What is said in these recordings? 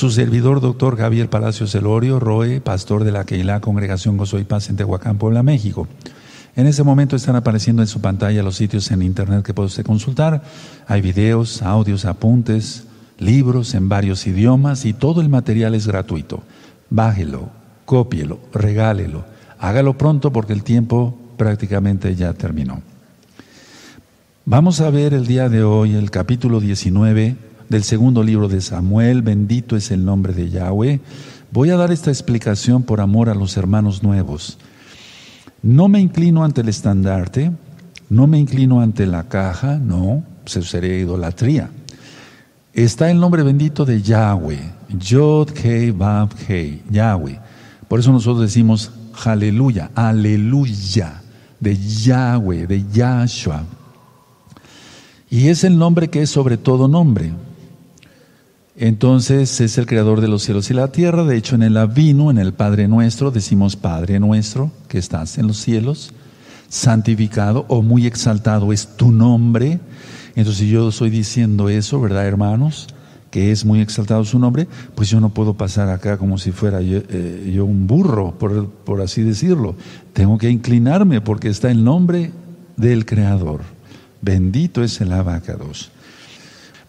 Su servidor, doctor Javier Palacios Elorio, Roe, pastor de la Keilah Congregación Gozo y Paz en Tehuacán, Puebla, México. En ese momento están apareciendo en su pantalla los sitios en internet que puede usted consultar. Hay videos, audios, apuntes, libros en varios idiomas y todo el material es gratuito. Bájelo, cópielo, regálelo. Hágalo pronto porque el tiempo prácticamente ya terminó. Vamos a ver el día de hoy el capítulo 19 del segundo libro de Samuel, bendito es el nombre de Yahweh. Voy a dar esta explicación por amor a los hermanos nuevos. No me inclino ante el estandarte, no me inclino ante la caja, no, se sería idolatría. Está el nombre bendito de Yahweh, Yod Hei Vav Hei, Yahweh. Por eso nosotros decimos aleluya, aleluya, de Yahweh, de Yahshua. Y es el nombre que es sobre todo nombre. Entonces es el creador de los cielos y la tierra. De hecho, en el Avino, en el Padre Nuestro, decimos Padre Nuestro, que estás en los cielos, santificado o muy exaltado es tu nombre. Entonces, si yo estoy diciendo eso, ¿verdad, hermanos? Que es muy exaltado su nombre, pues yo no puedo pasar acá como si fuera yo, eh, un burro, por, por así decirlo. Tengo que inclinarme porque está el nombre del Creador. Bendito es el abacados.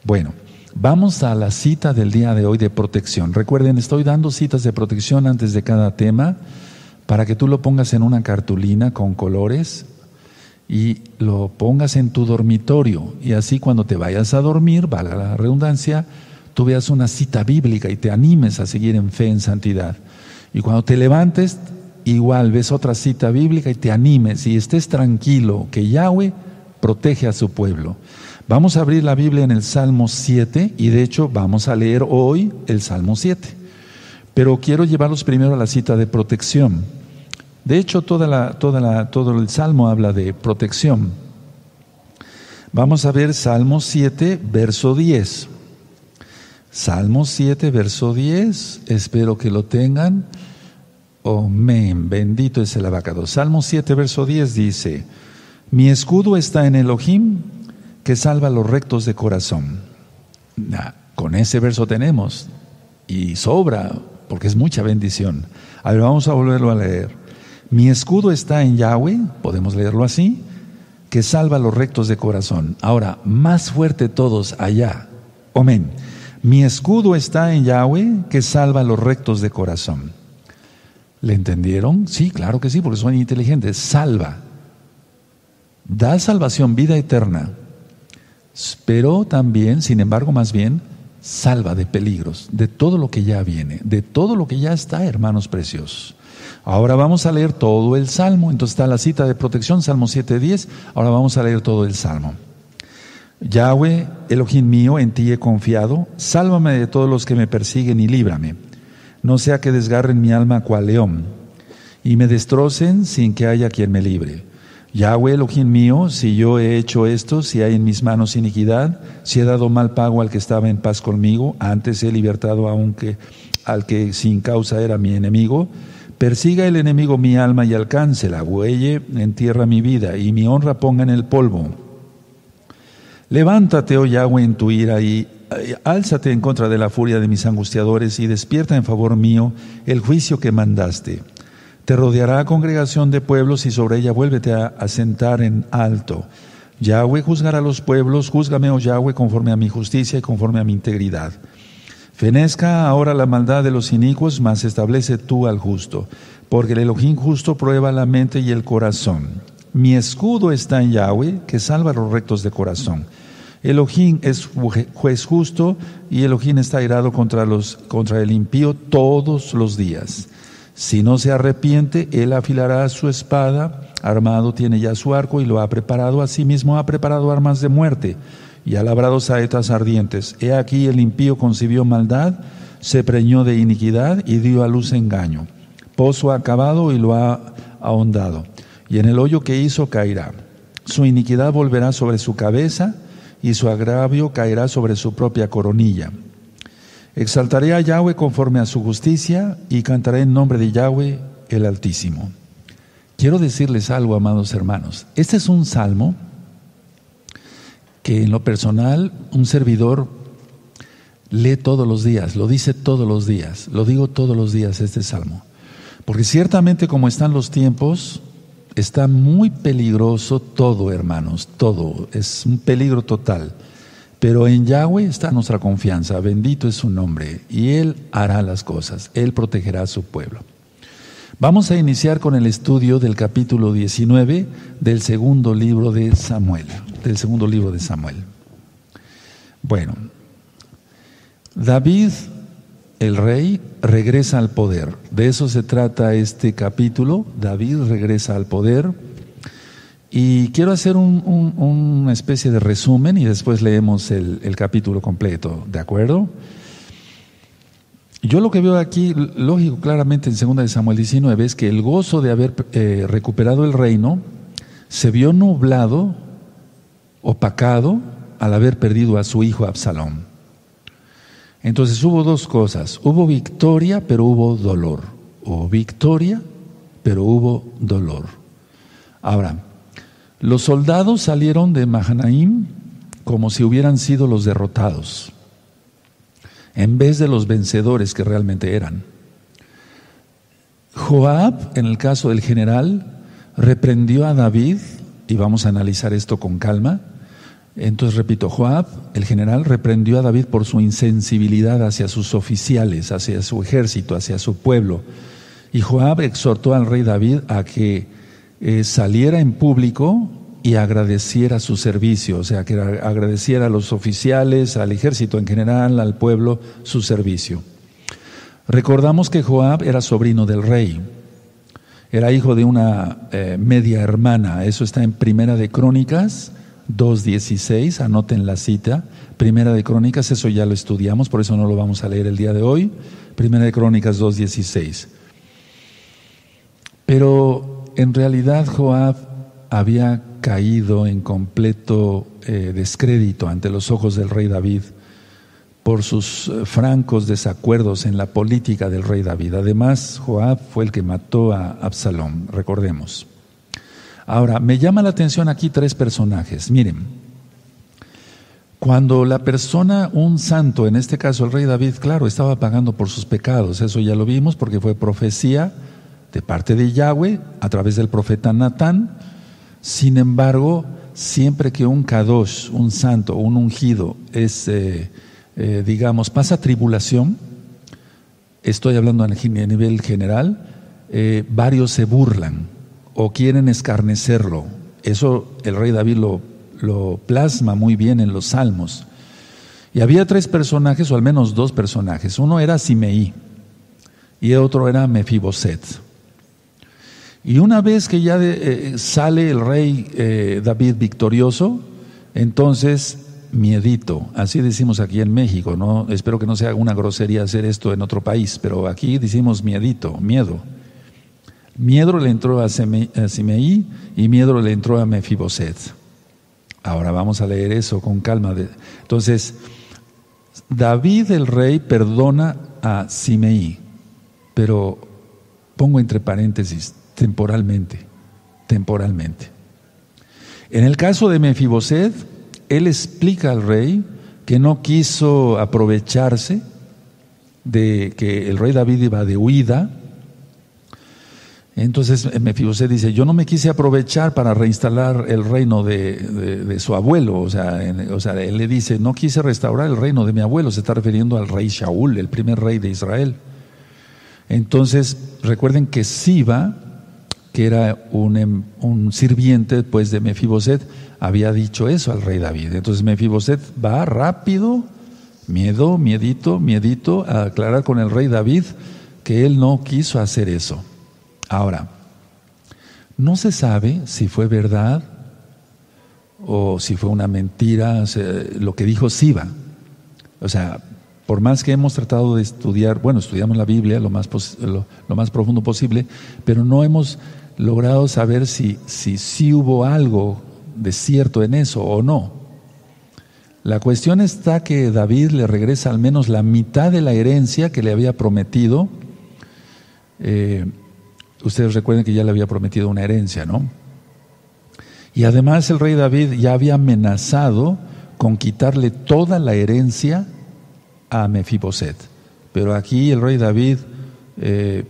Bueno, Vamos a la cita del día de hoy de protección. Recuerden, estoy dando citas de protección antes de cada tema para que tú lo pongas en una cartulina con colores y lo pongas en tu dormitorio. Y así cuando te vayas a dormir, valga la redundancia, tú veas una cita bíblica y te animes a seguir en fe, en santidad. Y cuando te levantes, igual ves otra cita bíblica y te animes y estés tranquilo que Yahweh protege a su pueblo. Vamos a abrir la Biblia en el Salmo 7 y de hecho vamos a leer hoy el Salmo 7. Pero quiero llevarlos primero a la cita de protección. De hecho, todo el Salmo habla de protección. Vamos a ver Salmo 7, verso 10. Salmo 7, verso 10. Espero que lo tengan. Amén. Bendito es el abacado. Salmo 7, verso 10 dice, Mi escudo está en Elohim que salva a los rectos de corazón. con ese verso tenemos, y sobra, porque es mucha bendición. A ver, vamos a volverlo a leer. Mi escudo está en Yahweh, podemos leerlo así, que salva a los rectos de corazón. Ahora, más fuerte todos allá. Amén. Mi escudo está en Yahweh, que salva a los rectos de corazón. ¿Le entendieron? Sí, claro que sí, porque son inteligentes. Salva. Da salvación, vida eterna pero también, sin embargo, más bien, salva de peligros, de todo lo que ya viene, de todo lo que ya está, hermanos preciosos. Ahora vamos a leer todo el Salmo, entonces está la cita de protección, Salmo 7.10, ahora vamos a leer todo el Salmo. Yahweh, Elohim mío, en ti he confiado, sálvame de todos los que me persiguen y líbrame, no sea que desgarren mi alma cual león y me destrocen sin que haya quien me libre. Yahweh Elohim mío, si yo he hecho esto, si hay en mis manos iniquidad, si he dado mal pago al que estaba en paz conmigo, antes he libertado aunque al que sin causa era mi enemigo, persiga el enemigo mi alma y alcáncela, huelle en tierra mi vida y mi honra ponga en el polvo. Levántate, oh Yahweh, en tu ira y álzate en contra de la furia de mis angustiadores y despierta en favor mío el juicio que mandaste. Te rodeará congregación de pueblos y sobre ella vuélvete a, sentar en alto. Yahweh juzgará a los pueblos, júzgame, oh Yahweh, conforme a mi justicia y conforme a mi integridad. Fenezca ahora la maldad de los inicuos, mas establece tú al justo, porque el Elohim justo prueba la mente y el corazón. Mi escudo está en Yahweh, que salva a los rectos de corazón. Elohim es juez justo y Elohim está irado contra, los, contra el impío todos los días. Si no se arrepiente, él afilará su espada, armado tiene ya su arco y lo ha preparado, asimismo ha preparado armas de muerte y ha labrado saetas ardientes. He aquí el impío concibió maldad, se preñó de iniquidad y dio a luz engaño. Pozo ha acabado y lo ha ahondado, y en el hoyo que hizo caerá. Su iniquidad volverá sobre su cabeza y su agravio caerá sobre su propia coronilla. Exaltaré a Yahweh conforme a su justicia y cantaré en nombre de Yahweh el Altísimo. Quiero decirles algo, amados hermanos. Este es un salmo que en lo personal un servidor Lee todos los días, lo dice todos los días, lo digo todos los días este salmo. Porque ciertamente como están los tiempos, está muy peligroso todo, hermanos, todo, es un peligro total. Pero en Yahweh está nuestra confianza, bendito es su nombre, y Él hará las cosas, Él protegerá a su pueblo. Vamos a iniciar con el estudio del capítulo 19 del segundo libro de Samuel, del segundo libro de Samuel. Bueno, David, el rey, regresa al poder. De eso se trata este capítulo. David regresa al poder. Y quiero hacer una especie de resumen y después leemos el, capítulo completo, ¿de acuerdo? Yo lo que veo aquí, lógico, claramente en 2 de Samuel 19, es que el gozo de haber eh, recuperado el reino se vio nublado, opacado, al haber perdido a su hijo Absalón. Entonces hubo dos cosas, hubo victoria, pero hubo dolor. Hubo victoria, pero hubo dolor. Ahora, los soldados salieron de Mahanaim como si hubieran sido los derrotados, en vez de los vencedores que realmente eran. Joab, en el caso del general, reprendió a David, y vamos a analizar esto con calma, entonces, repito, Joab, el general, reprendió a David por su insensibilidad hacia sus oficiales, hacia su ejército, hacia su pueblo. Y Joab exhortó al rey David a que eh, saliera en público y agradeciera su servicio, o sea, que agradeciera a los oficiales, al ejército en general, al pueblo, su servicio. Recordamos que Joab era sobrino del rey, era hijo de una eh, media hermana, eso está en Primera de Crónicas 2.16, anoten la cita. Primera de Crónicas, eso ya lo estudiamos, por eso no lo vamos a leer el día de hoy. Primera de Crónicas 2.16. Pero en realidad Joab había caído en completo eh, descrédito ante los ojos del rey David por sus eh, francos desacuerdos en la política del rey David. Además, Joab fue el que mató a Absalom, recordemos. Ahora, me llama la atención aquí tres personajes. Miren, cuando la persona, un santo, en este caso el rey David, claro, estaba pagando por sus pecados, eso ya lo vimos porque fue profecía de parte de Yahweh a través del profeta Natán. Sin embargo, siempre que un kadosh, un santo, un ungido, es, eh, eh, digamos, pasa tribulación, estoy hablando a nivel general, eh, varios se burlan o quieren escarnecerlo. Eso el rey David lo, plasma muy bien en los salmos. Y había tres personajes, o al menos dos personajes. Uno era Simeí y otro era Mefiboset. Y una vez que ya eh, sale el rey eh, David victorioso, entonces miedito, así decimos aquí en México, no espero que no sea una grosería hacer esto en otro país, pero aquí decimos miedito, miedo. Miedo le entró a Simeí y miedo le entró a Mefiboset. Ahora vamos a leer eso con calma. Entonces, David el rey perdona a Simeí, pero pongo entre paréntesis, temporalmente, temporalmente. En el caso de Mefiboset, él explica al rey que no quiso aprovecharse de que el rey David iba de huida, entonces Mefiboset dice, yo no me quise aprovechar para reinstalar el reino de, su abuelo, o sea, o sea, él le dice, no quise restaurar el reino de mi abuelo, se está refiriendo al rey Shaul, el primer rey de Israel. Entonces, recuerden que Siba, que era un, em, un sirviente pues, de Mefiboset, había dicho eso al rey David. Entonces Mefiboset va rápido, miedo, miedito, miedito, a aclarar con el rey David que él no quiso hacer eso. Ahora, no se sabe si fue verdad o si fue una mentira lo que dijo Siba. O sea, por más que hemos tratado de estudiar, bueno, estudiamos la Biblia lo más, lo, más profundo posible, pero no hemos logrado saber si, si hubo algo de cierto en eso o no. La cuestión está que David le regresa al menos la mitad de la herencia que le había prometido eh, Ustedes recuerden que ya le había prometido una herencia, ¿no? Y además el rey David ya había amenazado con quitarle toda la herencia a Mefiboset. Pero aquí el rey David eh,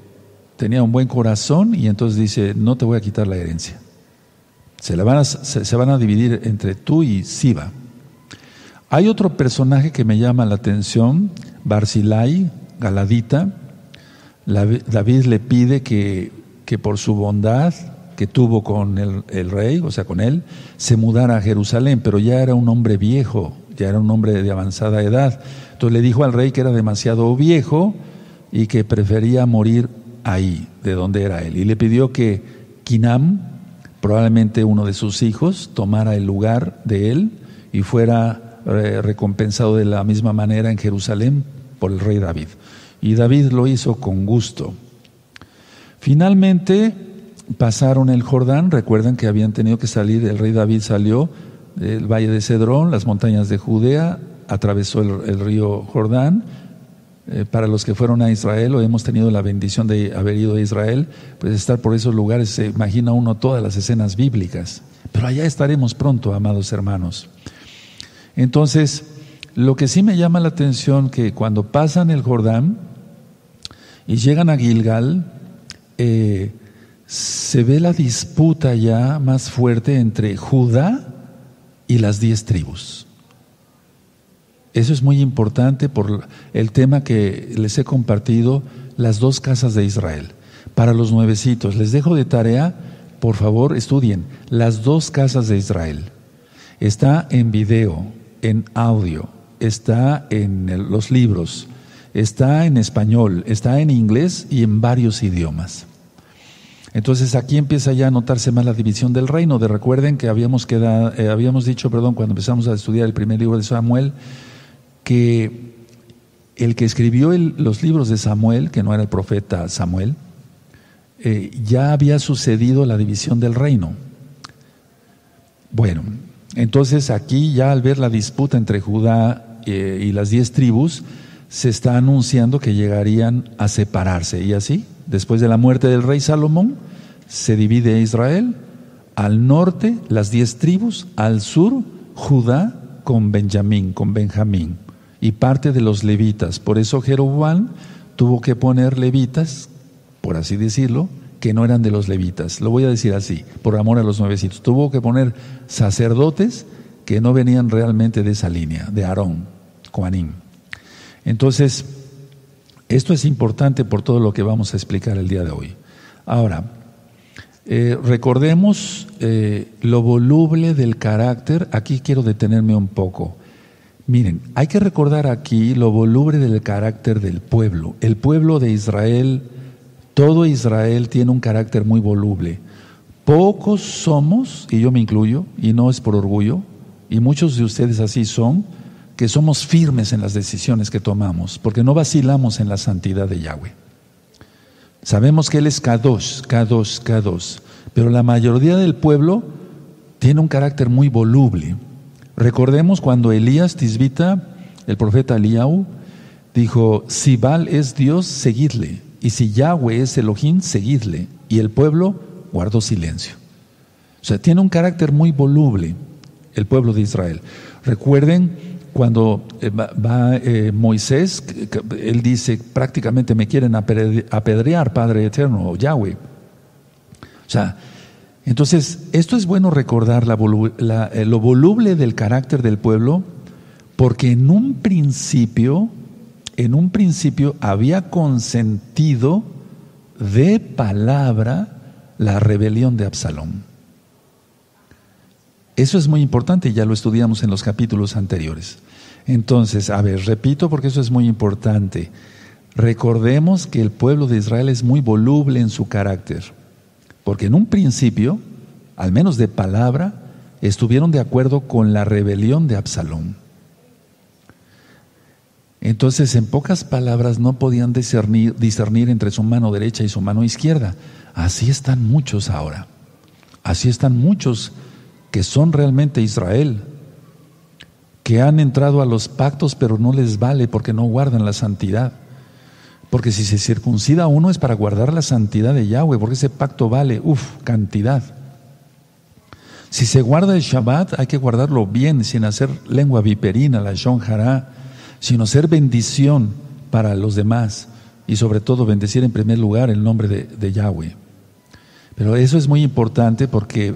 tenía un buen corazón y entonces dice, no te voy a quitar la herencia. Se, van, a, se, van a dividir entre tú y Siba. Hay otro personaje que me llama la atención, Barzilai, Galadita. David le pide que, que por su bondad que tuvo con el, el, rey, o sea, con él, se mudara a Jerusalén, pero ya era un hombre viejo, ya era un hombre de avanzada edad. Entonces le dijo al rey que era demasiado viejo y que prefería morir ahí, de donde era él. Y le pidió que Kinam, probablemente uno de sus hijos, tomara el lugar de él y fuera eh, recompensado de la misma manera en Jerusalén por el rey David. Y David lo hizo con gusto. Finalmente pasaron el Jordán, recuerdan que habían tenido que salir, el rey David salió del valle de Cedrón, las montañas de Judea, atravesó el río Jordán, eh, para los que fueron a Israel o hemos tenido la bendición de haber ido a Israel, pues estar por esos lugares se imagina uno todas las escenas bíblicas. Pero allá estaremos pronto, amados hermanos. Entonces, lo que sí me llama la atención que cuando pasan el Jordán y llegan a Gilgal, eh, se ve la disputa ya más fuerte entre Judá y las diez tribus. Eso es muy importante por el tema que les he compartido, las dos casas de Israel. Para los nuevecitos, les dejo de tarea, por favor, estudien las dos casas de Israel. Está en video, en audio, está en los libros, está en español, está en inglés y en varios idiomas. Entonces aquí empieza ya a notarse más la división del reino. De recuerden que habíamos, quedado, eh, habíamos dicho, perdón, cuando empezamos a estudiar el primer libro de Samuel, que el que escribió los libros de Samuel, que no era el profeta Samuel, eh, ya había sucedido la división del reino. Bueno, entonces aquí ya al ver la disputa entre Judá eh, y las diez tribus, se está anunciando que llegarían a separarse. Y así, después de la muerte del rey Salomón, se divide Israel, al norte las diez tribus, al sur Judá con Benjamín, con Benjamín y parte de los levitas. Por eso Jeroboam tuvo que poner levitas, por así decirlo, que no eran de los levitas. Lo voy a decir así, por amor a los nuevecitos. Tuvo que poner sacerdotes que no venían realmente de esa línea, de Aarón, Juanín. Entonces, esto es importante por todo lo que vamos a explicar el día de hoy. Ahora, eh, recordemos eh, lo voluble del carácter. Aquí quiero detenerme un poco. Miren, hay que recordar aquí lo voluble del carácter del pueblo. El pueblo de Israel, todo Israel tiene un carácter muy voluble. Pocos somos, y yo me incluyo, y no es por orgullo, y muchos de ustedes así son, que somos firmes en las decisiones que tomamos, porque no vacilamos en la santidad de Yahweh. Sabemos que Él es Kadosh, Kadosh, Kadosh, pero la mayoría del pueblo tiene un carácter muy voluble. Recordemos cuando Elías Tisbita, el profeta Eliau, dijo, si Baal es Dios, seguidle, y si Yahweh es Elohim, seguidle. Y el pueblo guardó silencio. O sea, tiene un carácter muy voluble el pueblo de Israel. Recuerden cuando eh, va, eh, Moisés, él dice, prácticamente me quieren apedrear, Padre Eterno, Yahweh. O sea, entonces, esto es bueno recordar eh, lo voluble del carácter del pueblo, porque en un principio, en un principio había consentido de palabra la rebelión de Absalón. Eso es muy importante ya lo estudiamos en los capítulos anteriores. Entonces, a ver, repito porque eso es muy importante. Recordemos que el pueblo de Israel es muy voluble en su carácter. Porque en un principio, al menos de palabra, estuvieron de acuerdo con la rebelión de Absalón. Entonces, en pocas palabras, no podían discernir, discernir, entre su mano derecha y su mano izquierda. Así están muchos ahora. Así están muchos que son realmente Israel, que han entrado a los pactos, pero no les vale porque no guardan la santidad. Porque si se circuncida uno es para guardar la santidad de Yahweh, porque ese pacto vale, uff, cantidad. Si se guarda el Shabbat, hay que guardarlo bien, sin hacer lengua viperina, la Shon sino ser bendición para los demás y sobre todo bendecir en primer lugar el nombre de, Yahweh. Pero eso es muy importante porque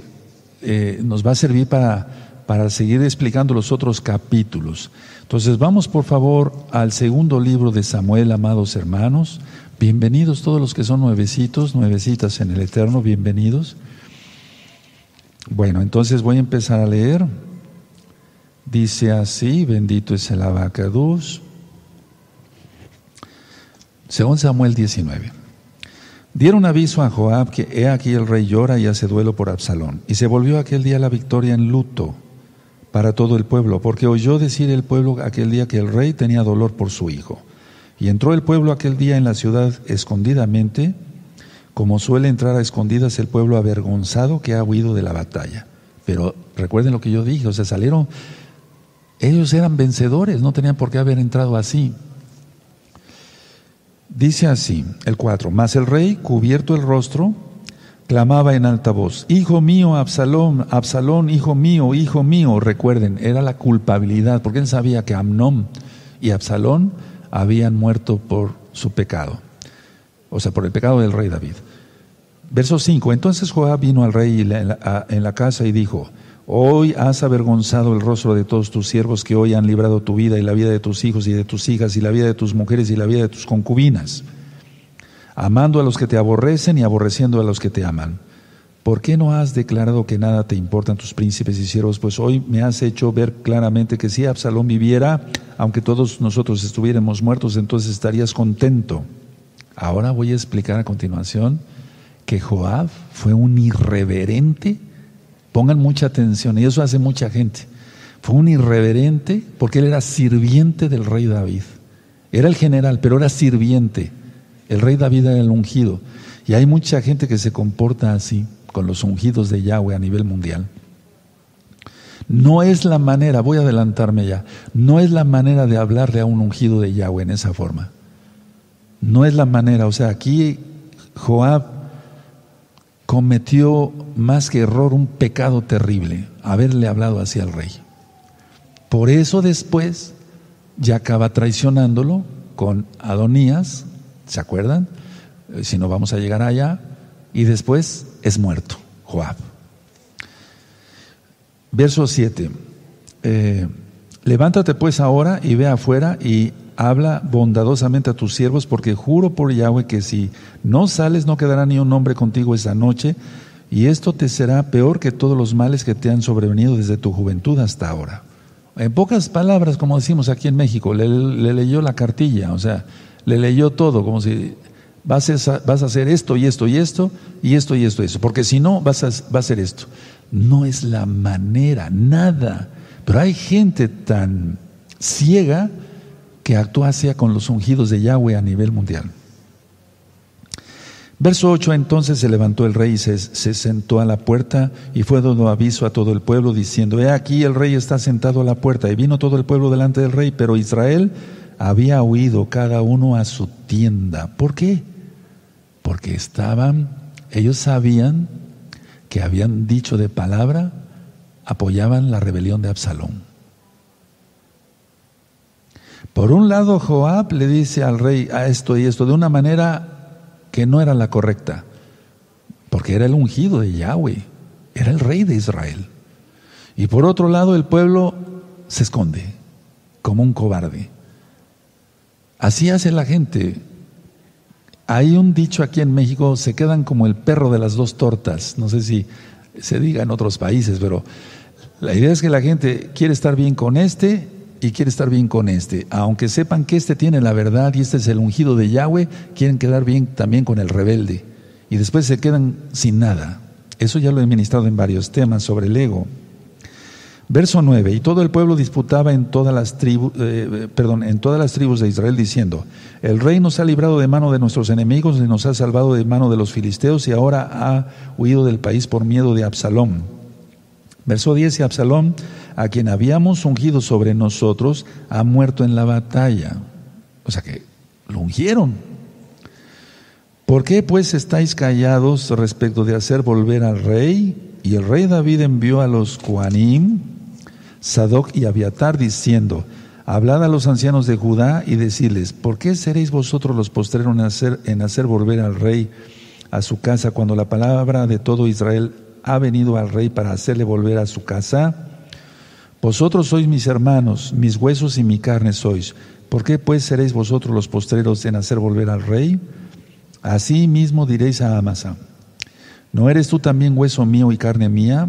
eh, nos va a servir para, para seguir explicando los otros capítulos. Entonces vamos por favor al segundo libro de Samuel, amados hermanos. Bienvenidos todos los que son nuevecitos, nuevecitas en el Eterno, bienvenidos. Bueno, entonces voy a empezar a leer. Dice así, bendito es el abacaduz. Según Samuel 19. Dieron aviso a Joab que he aquí el rey llora y hace duelo por Absalón. Y se volvió aquel día la victoria en luto para todo el pueblo, porque oyó decir el pueblo aquel día que el rey tenía dolor por su hijo. Y entró el pueblo aquel día en la ciudad escondidamente, como suele entrar a escondidas el pueblo avergonzado que ha huido de la batalla. Pero recuerden lo que yo dije, o sea, salieron, ellos eran vencedores, no tenían por qué haber entrado así. Dice así, el 4, mas el rey, cubierto el rostro, clamaba en alta voz, Hijo mío, Absalón, Absalón, hijo mío, hijo mío. Recuerden, era la culpabilidad, porque él sabía que Amnón y Absalón habían muerto por su pecado, o sea, por el pecado del rey David. Verso 5, entonces Joab vino al rey en la casa y dijo, Hoy has avergonzado el rostro de todos tus siervos que hoy han librado tu vida y la vida de tus hijos y de tus hijas y la vida de tus mujeres y la vida de tus concubinas amando a los que te aborrecen y aborreciendo a los que te aman. ¿Por qué no has declarado que nada te importan tus príncipes y siervos? Pues hoy me has hecho ver claramente que si Absalón viviera, aunque todos nosotros estuviéramos muertos, entonces estarías contento. Ahora voy a explicar a continuación que Joab fue un irreverente. Pongan mucha atención, y eso hace mucha gente. Fue un irreverente porque él era sirviente del rey David. Era el general, pero era sirviente. El rey David era el ungido. Y hay mucha gente que se comporta así con los ungidos de Yahweh a nivel mundial. No es la manera, voy a adelantarme ya, no es la manera de hablarle a un ungido de Yahweh en esa forma. No es la manera, o sea, aquí Joab cometió más que error un pecado terrible, haberle hablado así al rey. Por eso después ya acaba traicionándolo con Adonías, ¿Se acuerdan? Eh, si no vamos a llegar allá. Y después es muerto, Joab. Verso 7. Eh, levántate pues ahora y ve afuera y habla bondadosamente a tus siervos, porque juro por Yahweh que si no sales no quedará ni un hombre contigo esa noche, y esto te será peor que todos los males que te han sobrevenido desde tu juventud hasta ahora. En pocas palabras, como decimos aquí en México, le, le leyó la cartilla, o sea, le leyó todo, como si vas a, hacer esto y esto y esto y esto y esto y eso, porque si no vas a, a hacer esto. No es la manera, nada. Pero hay gente tan ciega que actúa así con los ungidos de Yahweh a nivel mundial. Verso 8, entonces se levantó el rey y se, se, sentó a la puerta y fue dando aviso a todo el pueblo diciendo, he aquí el rey está sentado a la puerta y vino todo el pueblo delante del rey, pero Israel había huido cada uno a su tienda. ¿Por qué? Porque estaban, ellos sabían que habían dicho de palabra, apoyaban la rebelión de Absalón. Por un lado, Joab le dice al rey a esto y esto de una manera que no era la correcta, porque era el ungido de Yahweh, era el rey de Israel. Y por otro lado, el pueblo se esconde como un cobarde. Así hace la gente. Hay un dicho aquí en México, se quedan como el perro de las dos tortas. No sé si se diga en otros países, pero la idea es que la gente quiere estar bien con este y quiere estar bien con este. Aunque sepan que este tiene la verdad y este es el ungido de Yahweh, quieren quedar bien también con el rebelde. Y después se quedan sin nada. Eso ya lo he ministrado en varios temas sobre el ego. Verso 9, y todo el pueblo disputaba en todas las tribus, eh, perdón, en todas las tribus de Israel diciendo, el rey nos ha librado de mano de nuestros enemigos y nos ha salvado de mano de los filisteos y ahora ha huido del país por miedo de Absalón. Verso 10, y Absalón, a quien habíamos ungido sobre nosotros, ha muerto en la batalla. O sea que lo ungieron. ¿Por qué pues estáis callados respecto de hacer volver al rey? Y el rey David envió a los Kuanim, Sadoc y Abiatar diciendo, Hablad a los ancianos de Judá y decirles, ¿por qué seréis vosotros los postreros en hacer, en hacer volver al rey a su casa cuando la palabra de todo Israel ha venido al rey para hacerle volver a su casa? Vosotros sois mis hermanos, mis huesos y mi carne sois. ¿Por qué pues seréis vosotros los postreros en hacer volver al rey? Así mismo diréis a Amasa, ¿no eres tú también hueso mío y carne mía?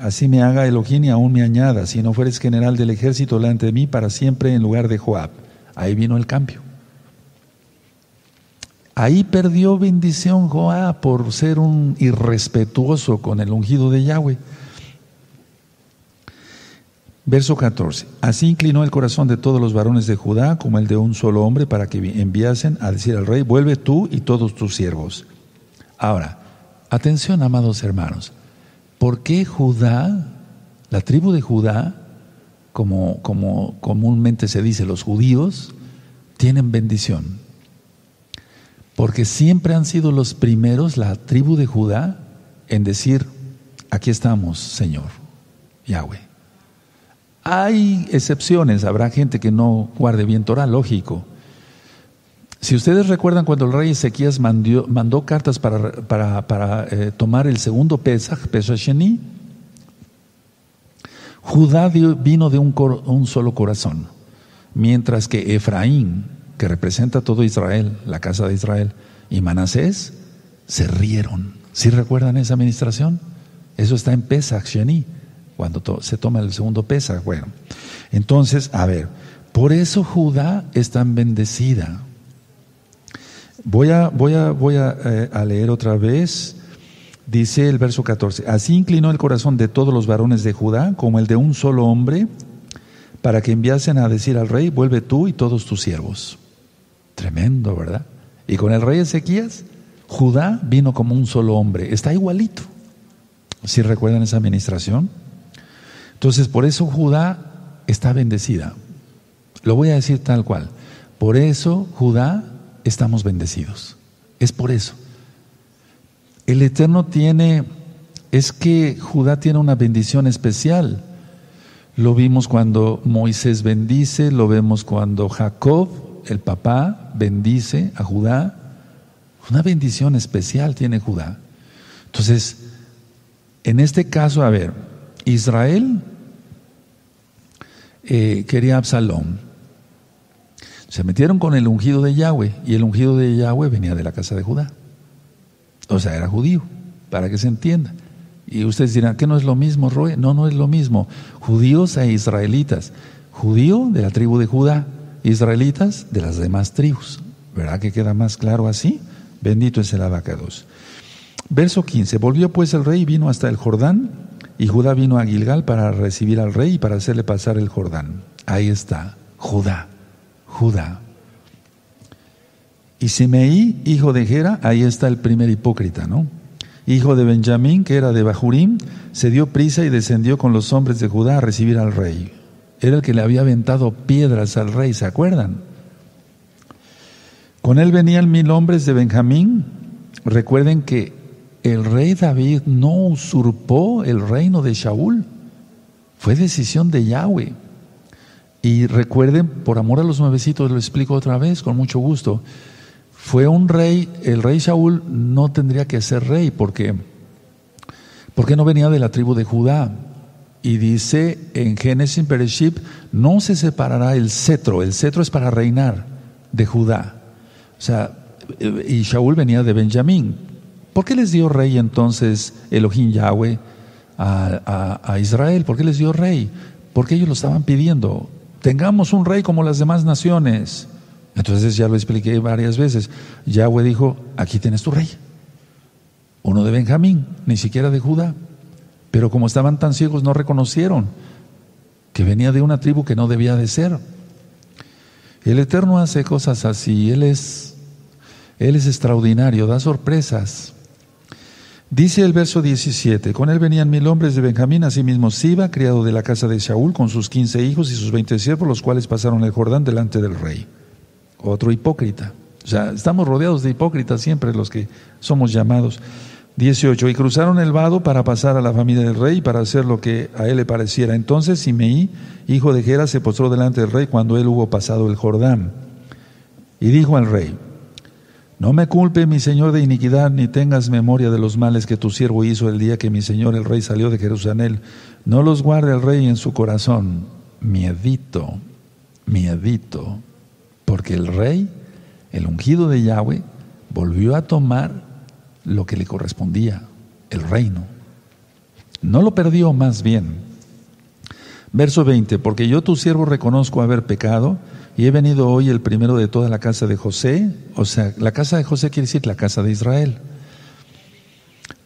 Así me haga Elohim y aún me añada, si no fueres general del ejército delante de mí para siempre en lugar de Joab. Ahí vino el cambio. Ahí perdió bendición Joab por ser un irrespetuoso con el ungido de Yahweh. Verso 14. Así inclinó el corazón de todos los varones de Judá como el de un solo hombre para que enviasen a decir al rey, vuelve tú y todos tus siervos. Ahora, atención amados hermanos. ¿Por qué Judá, la tribu de Judá, como, comúnmente se dice los judíos, tienen bendición? Porque siempre han sido los primeros, la tribu de Judá, en decir, aquí estamos, Señor, Yahweh. Hay excepciones, habrá gente que no guarde bien Torah, lógico. Si ustedes recuerdan cuando el rey Ezequías mandó, cartas para, eh, tomar el segundo Pesach, Pesach Sheni, Judá vino de un, un, solo corazón, mientras que Efraín, que representa todo Israel, la casa de Israel, y Manasés, se rieron. ¿Sí recuerdan esa administración? Eso está en Pesach Sheni, cuando se toma el segundo Pesach. Bueno, entonces, a ver, por eso Judá es tan bendecida. Voy a, voy a, voy eh, a, leer otra vez. Dice el verso 14, así inclinó el corazón de todos los varones de Judá como el de un solo hombre, para que enviasen a decir al rey, vuelve tú y todos tus siervos. Tremendo, ¿verdad? Y con el rey Ezequías, Judá vino como un solo hombre, está igualito. ¿Sí recuerdan esa administración? Entonces, por eso Judá está bendecida. Lo voy a decir tal cual. Por eso Judá estamos bendecidos. Es por eso. El Eterno tiene, es que Judá tiene una bendición especial. Lo vimos cuando Moisés bendice, lo vemos cuando Jacob, el papá, bendice a Judá. Una bendición especial tiene Judá. Entonces, en este caso, a ver, Israel eh, quería Absalón. Se metieron con el ungido de Yahweh y el ungido de Yahweh venía de la casa de Judá. O sea, era judío, para que se entienda. Y ustedes dirán, ¿qué no es lo mismo, Roe? No, no es lo mismo. Judíos e israelitas. Judío de la tribu de Judá, israelitas de las demás tribus. ¿Verdad que queda más claro así? Bendito es el abacados. Verso 15. Volvió pues el rey y vino hasta el Jordán, y Judá vino a Gilgal para recibir al rey y para hacerle pasar el Jordán. Ahí está, Judá. Judá. Y Simeí, hijo de Gera, ahí está el primer hipócrita, ¿no? Hijo de Benjamín, que era de Bajurim, se dio prisa y descendió con los hombres de Judá a recibir al rey. Era el que le había aventado piedras al rey, ¿se acuerdan? Con él venían mil hombres de Benjamín. Recuerden que el rey David no usurpó el reino de Shaul, fue decisión de Yahweh. Y recuerden, por amor a los nuevecitos, lo explico otra vez con mucho gusto. Fue un rey, el rey Saúl no tendría que ser rey porque, porque no venía de la tribu de Judá. Y dice en Génesis Bereshit, no se separará el cetro, el cetro es para reinar de Judá. O sea, y Saúl venía de Benjamín. ¿Por qué les dio rey entonces Elohim Yahweh a, a Israel? ¿Por qué les dio rey? Porque ellos lo estaban pidiendo tengamos un rey como las demás naciones. Entonces ya lo expliqué varias veces. Yahweh dijo, aquí tienes tu rey. Uno de Benjamín, ni siquiera de Judá. Pero como estaban tan ciegos no reconocieron que venía de una tribu que no debía de ser. El Eterno hace cosas así, Él es, Él es extraordinario, da sorpresas. Dice el verso 17, con él venían mil hombres de Benjamín, asimismo Siba, criado de la casa de Shaul, con sus quince hijos y sus veinte siervos, los cuales pasaron el Jordán delante del rey. Otro hipócrita. O sea, estamos rodeados de hipócritas siempre los que somos llamados. 18. Y cruzaron el vado para pasar a la familia del rey para hacer lo que a él le pareciera. Entonces Simeí, hijo de Gera, se postró delante del rey cuando él hubo pasado el Jordán. Y dijo al rey, no me culpe mi señor de iniquidad, ni tengas memoria de los males que tu siervo hizo el día que mi señor el rey salió de Jerusalén. No los guarde el rey en su corazón. Miedito, miedito, porque el rey, el ungido de Yahweh, volvió a tomar lo que le correspondía, el reino. No lo perdió más bien. Verso 20, porque yo tu siervo reconozco haber pecado y he venido hoy el primero de toda la casa de José, o sea, la casa de José quiere decir la casa de Israel,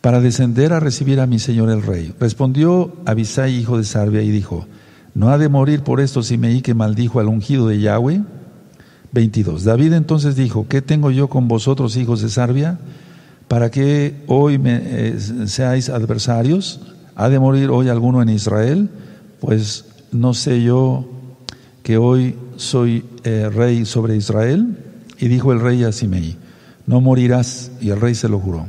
para descender a recibir a mi señor el rey. Respondió Abisai, hijo de Sarbia, y dijo, ¿no ha de morir por esto Simeí que maldijo al ungido de Yahweh? 22. David entonces dijo, ¿qué tengo yo con vosotros, hijos de Sarbia? ¿Para que hoy me, eh, seáis adversarios? ¿Ha de morir hoy alguno en Israel? Pues no sé yo que hoy soy eh, rey sobre Israel. Y dijo el rey a Simei, no morirás. Y el rey se lo juró.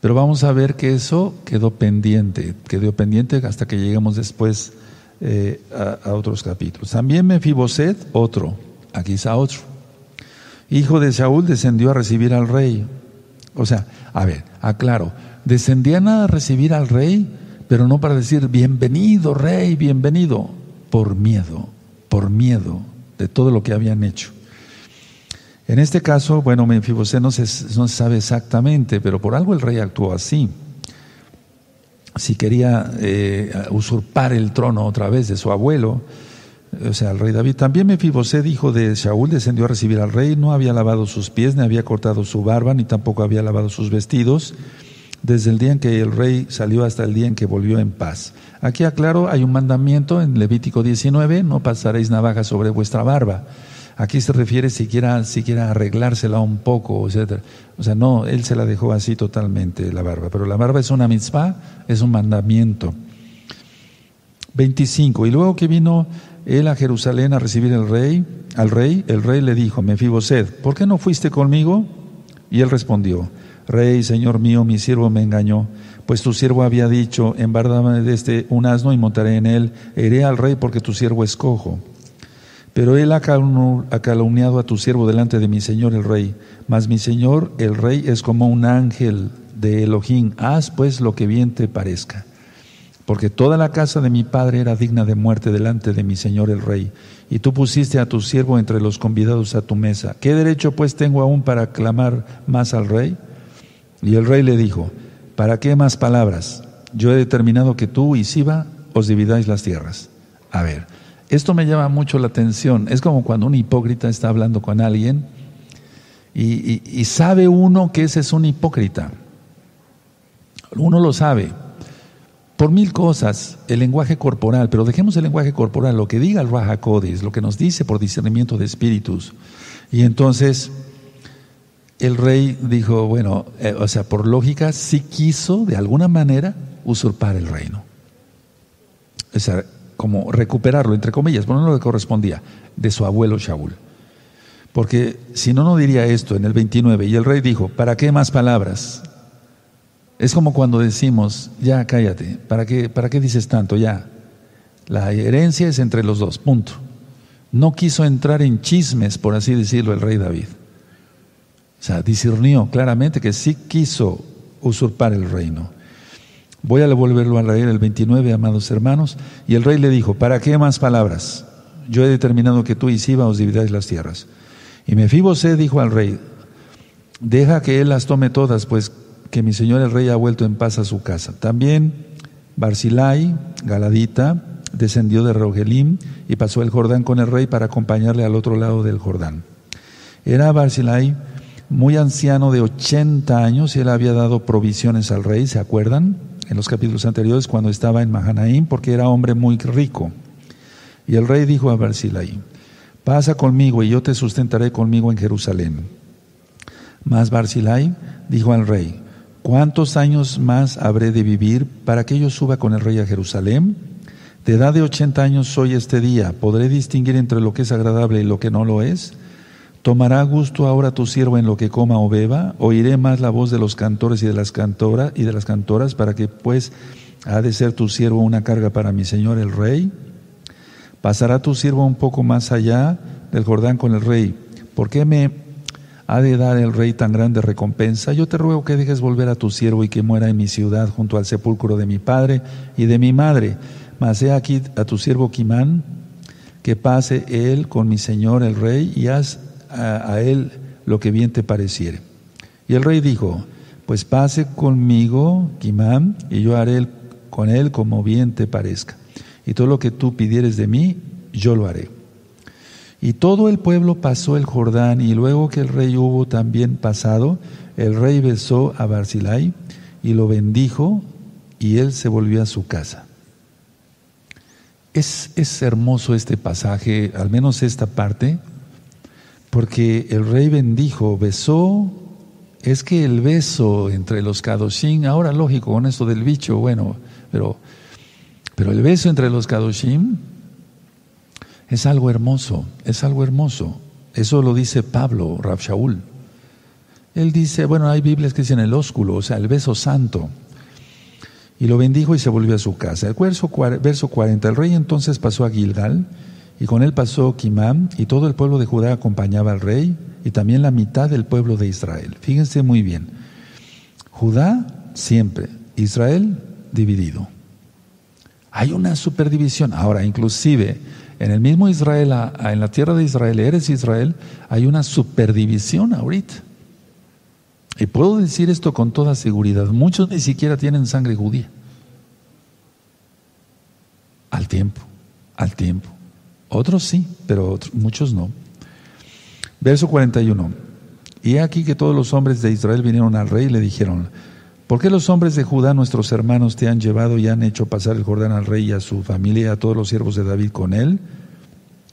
Pero vamos a ver que eso quedó pendiente, quedó pendiente hasta que lleguemos después eh, a, otros capítulos. También Mefiboset, otro, aquí está otro. Hijo de Saúl descendió a recibir al rey. O sea, a ver, aclaro, descendían a recibir al rey, pero no para decir bienvenido, rey, bienvenido, por miedo por miedo de todo lo que habían hecho. En este caso, bueno, Menfibosé no se, no se sabe exactamente, pero por algo el rey actuó así. Si quería eh, usurpar el trono otra vez de su abuelo, o sea, el rey David. También Mefibosé, hijo de Shaul, descendió a recibir al rey, no había lavado sus pies, ni había cortado su barba, ni tampoco había lavado sus vestidos, desde el día en que el rey salió hasta el día en que volvió en paz. Aquí aclaro, hay un mandamiento en Levítico 19, no pasaréis navaja sobre vuestra barba. Aquí se refiere siquiera, siquiera arreglársela un poco, etc. O sea, no, él se la dejó así totalmente, la barba. Pero la barba es una mitzvah, es un mandamiento. 25. Y luego que vino él a Jerusalén a recibir el rey, al rey, el rey le dijo, Mefiboset, ¿por qué no fuiste conmigo? Y él respondió, Rey, Señor mío, mi siervo me engañó pues tu siervo había dicho, de este un asno y montaré en él, iré al rey porque tu siervo es cojo. Pero él ha calumniado a tu siervo delante de mi señor el rey. Mas mi señor el rey es como un ángel de Elohim. Haz pues lo que bien te parezca. Porque toda la casa de mi padre era digna de muerte delante de mi señor el rey. Y tú pusiste a tu siervo entre los convidados a tu mesa. ¿Qué derecho pues tengo aún para clamar más al rey? Y el rey le dijo, ¿Para qué más palabras? Yo he determinado que tú y Siba os dividáis las tierras. A ver, esto me llama mucho la atención. Es como cuando un hipócrita está hablando con alguien y, sabe uno que ese es un hipócrita. Uno lo sabe. Por mil cosas, el lenguaje corporal, pero dejemos el lenguaje corporal, lo que diga el Raja lo que nos dice por discernimiento de espíritus. Y entonces el rey dijo, bueno, eh, o sea, por lógica, sí quiso de alguna manera usurpar el reino. O sea, como recuperarlo, entre comillas, pero no le correspondía, de su abuelo Shaul. Porque si no, no diría esto en el 29. Y el rey dijo, ¿para qué más palabras? Es como cuando decimos, ya cállate, ¿para qué, ¿para qué dices tanto? Ya. La herencia es entre los dos, punto. No quiso entrar en chismes, por así decirlo, el rey David. O sea, discernió claramente que sí quiso usurpar el reino. Voy a devolverlo al rey el 29, amados hermanos. Y el rey le dijo, ¿para qué más palabras? Yo he determinado que tú y Siba os dividáis las tierras. Y Mefibosé dijo al rey, deja que él las tome todas, pues que mi señor el rey ha vuelto en paz a su casa. También Barzilai, Galadita, descendió de Rogelim y pasó el Jordán con el rey para acompañarle al otro lado del Jordán. Era Barzilai muy anciano de 80 años, y él había dado provisiones al rey, ¿se acuerdan? En los capítulos anteriores cuando estaba en Mahanaim, porque era hombre muy rico. Y el rey dijo a Barzilai, pasa conmigo y yo te sustentaré conmigo en Jerusalén. Mas Barzilai dijo al rey, ¿cuántos años más habré de vivir para que yo suba con el rey a Jerusalén? De edad de 80 años soy este día, ¿podré distinguir entre lo que es agradable y lo que no lo es? ¿Tomará gusto ahora tu siervo en lo que coma o beba? ¿Oiré más la voz de los cantores y de las cantoras y de las cantoras para que pues ha de ser tu siervo una carga para mi señor el rey? ¿Pasará tu siervo un poco más allá del Jordán con el rey? ¿Por qué me ha de dar el rey tan grande recompensa? Yo te ruego que dejes volver a tu siervo y que muera en mi ciudad junto al sepulcro de mi padre y de mi madre. Mas he aquí a tu siervo Quimán, que pase él con mi señor el rey y haz a, él lo que bien te pareciere. Y el rey dijo, pues pase conmigo, Quimán, y yo haré con él como bien te parezca. Y todo lo que tú pidieres de mí, yo lo haré. Y todo el pueblo pasó el Jordán, y luego que el rey hubo también pasado, el rey besó a Barzilai y lo bendijo, y él se volvió a su casa. Es, es hermoso este pasaje, al menos esta parte, porque el rey bendijo, besó, es que el beso entre los kadoshim, ahora lógico con esto del bicho, bueno, pero, pero el beso entre los kadoshim es algo hermoso, es algo hermoso. Eso lo dice Pablo, Rab. Él dice, bueno, hay Biblias que dicen el ósculo, o sea, el beso santo. Y lo bendijo y se volvió a su casa. El verso 40, el rey entonces pasó a Gilgal y con él pasó Kimam, y todo el pueblo de Judá acompañaba al rey, y también la mitad del pueblo de Israel. Fíjense muy bien. Judá siempre, Israel dividido. Hay una superdivisión. Ahora, inclusive, en el mismo Israel, en la tierra de Israel, eres Israel, hay una superdivisión ahorita. Y puedo decir esto con toda seguridad. Muchos ni siquiera tienen sangre judía. Al tiempo, al tiempo. Otros sí, pero muchos no. Verso 41. Y aquí que todos los hombres de Israel vinieron al rey y le dijeron, ¿por qué los hombres de Judá, nuestros hermanos, te han llevado y han hecho pasar el Jordán al rey y a su familia y a todos los siervos de David con él?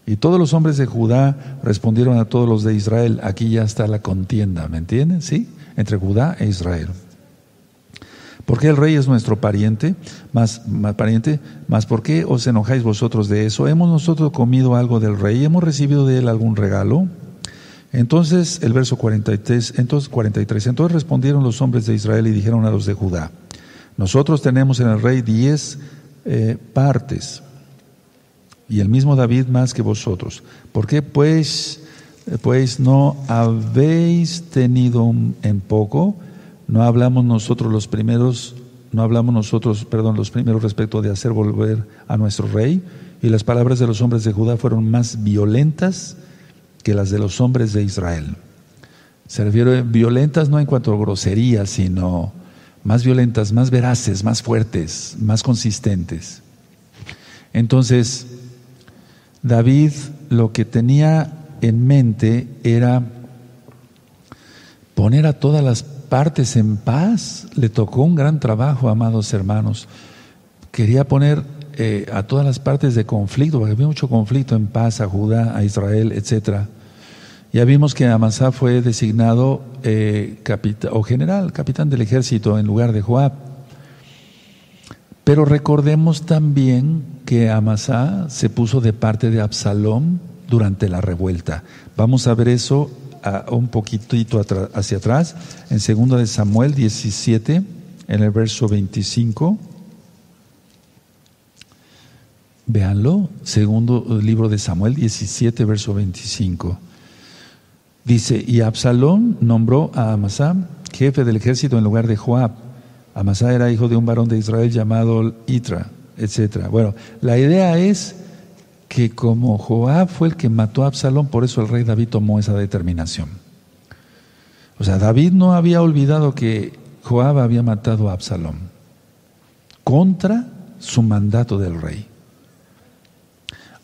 Y todos los hombres de Judá respondieron a todos los de Israel, aquí ya está la contienda, ¿me entienden? ¿Sí? Entre Judá e Israel. Porque el rey es nuestro pariente, más, pariente, más ¿por qué os enojáis vosotros de eso? ¿Hemos nosotros comido algo del rey? ¿Hemos recibido de él algún regalo? Entonces, el verso 43, entonces 43, entonces respondieron los hombres de Israel y dijeron a los de Judá, nosotros tenemos en el rey diez eh, partes y el mismo David más que vosotros. ¿Por qué pues, pues no habéis tenido en poco? No hablamos nosotros los primeros, no hablamos nosotros, perdón, los primeros respecto de hacer volver a nuestro rey. Y las palabras de los hombres de Judá fueron más violentas que las de los hombres de Israel. Se refiere violentas no en cuanto a grosería, sino más violentas, más veraces, más fuertes, más consistentes. Entonces, David lo que tenía en mente era poner a todas las partes en paz. Le tocó un gran trabajo, amados hermanos. Quería poner eh, a todas las partes de conflicto, porque había mucho conflicto en paz a Judá, a Israel, etc. Ya vimos que Amasá fue designado eh, o general, capitán del ejército en lugar de Joab. Pero recordemos también que Amasá se puso de parte de Absalom durante la revuelta. Vamos a ver eso un poquitito hacia atrás, en 2 de Samuel 17, en el verso 25. Véanlo, segundo libro de Samuel 17, verso 25. Dice, y Absalón nombró a Amasá jefe del ejército en lugar de Joab. Amasá era hijo de un varón de Israel llamado Itra, etc. Bueno, la idea es que como Joab fue el que mató a Absalón, por eso el rey David tomó esa determinación. O sea, David no había olvidado que Joab había matado a Absalón contra su mandato del rey.